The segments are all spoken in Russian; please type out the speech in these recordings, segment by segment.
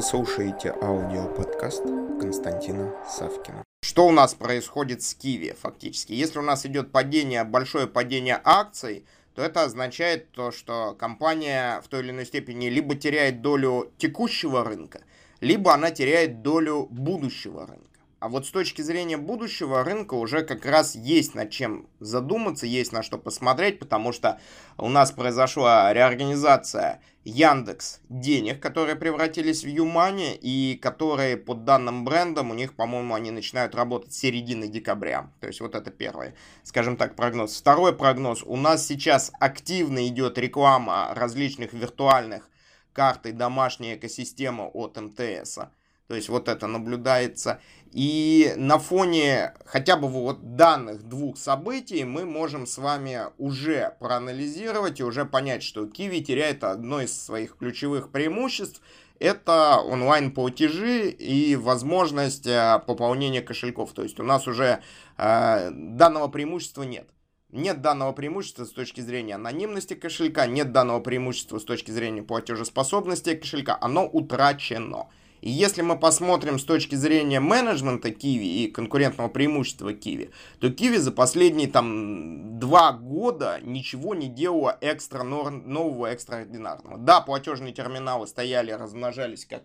Вы слушаете аудиоподкаст Константина Савкина. Что у нас происходит с Киви фактически? Если у нас идет падение, большое падение акций, то это означает то, что компания в той или иной степени либо теряет долю текущего рынка, либо она теряет долю будущего рынка. А вот с точки зрения будущего рынка уже как раз есть над чем задуматься, есть на что посмотреть, потому что у нас произошла реорганизация Яндекс денег, которые превратились в Юмани и которые по данным брендам у них, по-моему, они начинают работать с середины декабря. То есть вот это первый, скажем так, прогноз. Второй прогноз. У нас сейчас активно идет реклама различных виртуальных карт и домашней экосистемы от МТС. То есть вот это наблюдается. И на фоне хотя бы вот данных двух событий мы можем с вами уже проанализировать и уже понять, что Kiwi теряет одно из своих ключевых преимуществ. Это онлайн-платежи и возможность э, пополнения кошельков. То есть у нас уже э, данного преимущества нет. Нет данного преимущества с точки зрения анонимности кошелька, нет данного преимущества с точки зрения платежеспособности кошелька, оно утрачено. И если мы посмотрим с точки зрения менеджмента Киви и конкурентного преимущества Киви, то Киви за последние там два года ничего не делала экстра нового, экстраординарного. Да, платежные терминалы стояли, размножались как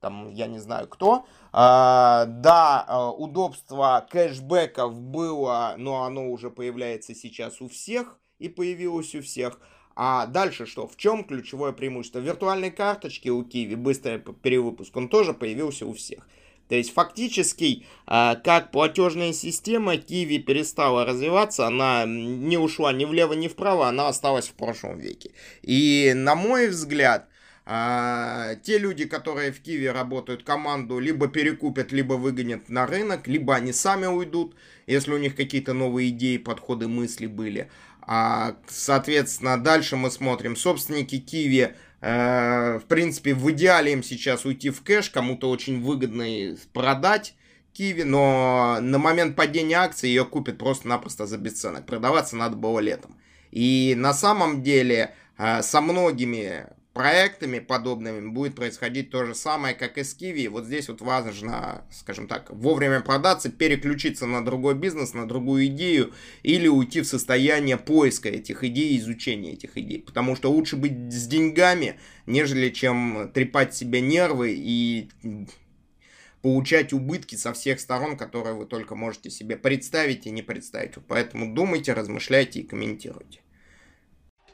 там, я не знаю кто. А, да, а, удобство кэшбэков было, но оно уже появляется сейчас у всех и появилось у всех. А дальше что? В чем ключевое преимущество? Виртуальной карточки у Киви, быстрый перевыпуск, он тоже появился у всех. То есть фактически, а, как платежная система, Киви перестала развиваться, она не ушла ни влево, ни вправо, она осталась в прошлом веке. И на мой взгляд, а, те люди, которые в Киеве работают, команду либо перекупят, либо выгонят на рынок, либо они сами уйдут, если у них какие-то новые идеи, подходы, мысли были. А, соответственно, дальше мы смотрим. Собственники Киви, э, в принципе, в идеале им сейчас уйти в кэш, кому-то очень выгодно продать Киви, но на момент падения акций ее купят просто-напросто за бесценок. Продаваться надо было летом. И на самом деле э, со многими проектами подобными будет происходить то же самое, как и с Kiwi. Вот здесь вот важно, скажем так, вовремя продаться, переключиться на другой бизнес, на другую идею или уйти в состояние поиска этих идей, изучения этих идей. Потому что лучше быть с деньгами, нежели чем трепать себе нервы и получать убытки со всех сторон, которые вы только можете себе представить и не представить. Поэтому думайте, размышляйте и комментируйте.